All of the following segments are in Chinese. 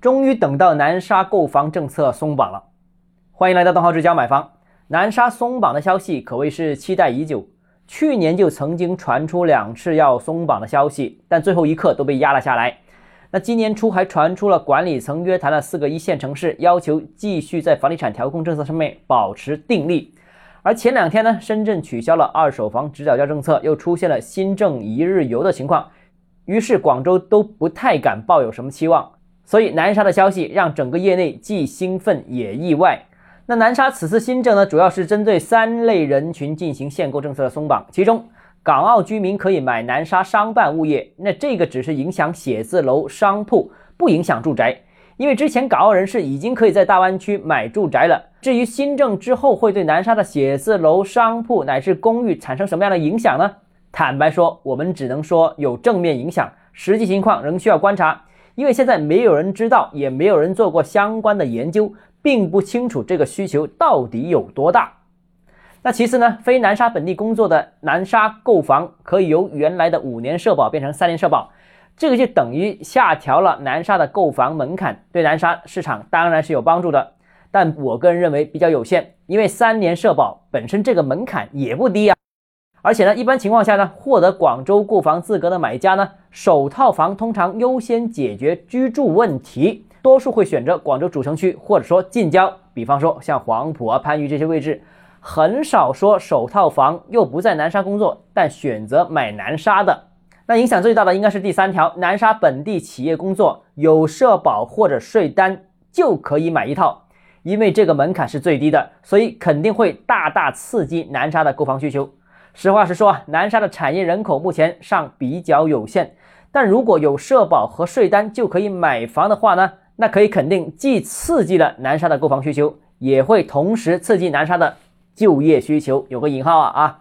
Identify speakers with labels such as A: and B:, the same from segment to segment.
A: 终于等到南沙购房政策松绑了，欢迎来到东浩之家买房。南沙松绑的消息可谓是期待已久，去年就曾经传出两次要松绑的消息，但最后一刻都被压了下来。那今年初还传出了管理层约谈了四个一线城市，要求继续在房地产调控政策上面保持定力。而前两天呢，深圳取消了二手房直缴价政策，又出现了新政一日游的情况，于是广州都不太敢抱有什么期望。所以南沙的消息让整个业内既兴奋也意外。那南沙此次新政呢，主要是针对三类人群进行限购政策的松绑，其中港澳居民可以买南沙商办物业，那这个只是影响写字楼、商铺，不影响住宅，因为之前港澳人士已经可以在大湾区买住宅了。至于新政之后会对南沙的写字楼、商铺乃至公寓产生什么样的影响呢？坦白说，我们只能说有正面影响，实际情况仍需要观察。因为现在没有人知道，也没有人做过相关的研究，并不清楚这个需求到底有多大。那其次呢，非南沙本地工作的南沙购房可以由原来的五年社保变成三年社保，这个就等于下调了南沙的购房门槛，对南沙市场当然是有帮助的。但我个人认为比较有限，因为三年社保本身这个门槛也不低啊。而且呢，一般情况下呢，获得广州购房资格的买家呢，首套房通常优先解决居住问题，多数会选择广州主城区或者说近郊，比方说像黄埔啊、番禺这些位置，很少说首套房又不在南沙工作，但选择买南沙的。那影响最大的应该是第三条，南沙本地企业工作有社保或者税单就可以买一套，因为这个门槛是最低的，所以肯定会大大刺激南沙的购房需求。实话实说啊，南沙的产业人口目前尚比较有限，但如果有社保和税单就可以买房的话呢，那可以肯定既刺激了南沙的购房需求，也会同时刺激南沙的就业需求。有个引号啊啊。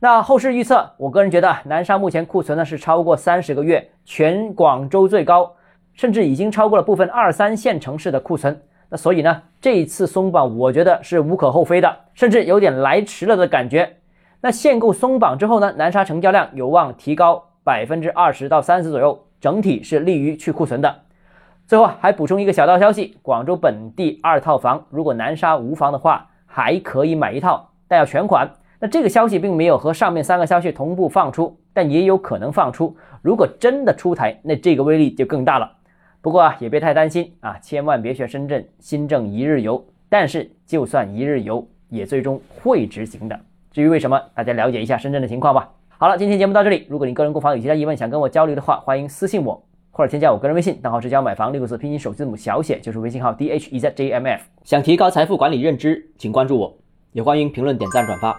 A: 那后市预测，我个人觉得南沙目前库存呢是超过三十个月，全广州最高，甚至已经超过了部分二三线城市的库存。那所以呢，这一次松绑，我觉得是无可厚非的，甚至有点来迟了的感觉。那限购松绑之后呢？南沙成交量有望提高百分之二十到三十左右，整体是利于去库存的。最后还补充一个小道消息：广州本地二套房，如果南沙无房的话，还可以买一套，但要全款。那这个消息并没有和上面三个消息同步放出，但也有可能放出。如果真的出台，那这个威力就更大了。不过啊，也别太担心啊，千万别学深圳新政一日游。但是就算一日游，也最终会执行的。至于为什么，大家了解一下深圳的情况吧。好了，今天节目到这里。如果你个人购房有其他疑问，想跟我交流的话，欢迎私信我，或者添加我个人微信，账号是教买房六个字拼音首字母小写，就是微信号 d h e z j m f。想提高财富管理认知，请关注我，也欢迎评论、点赞、转发。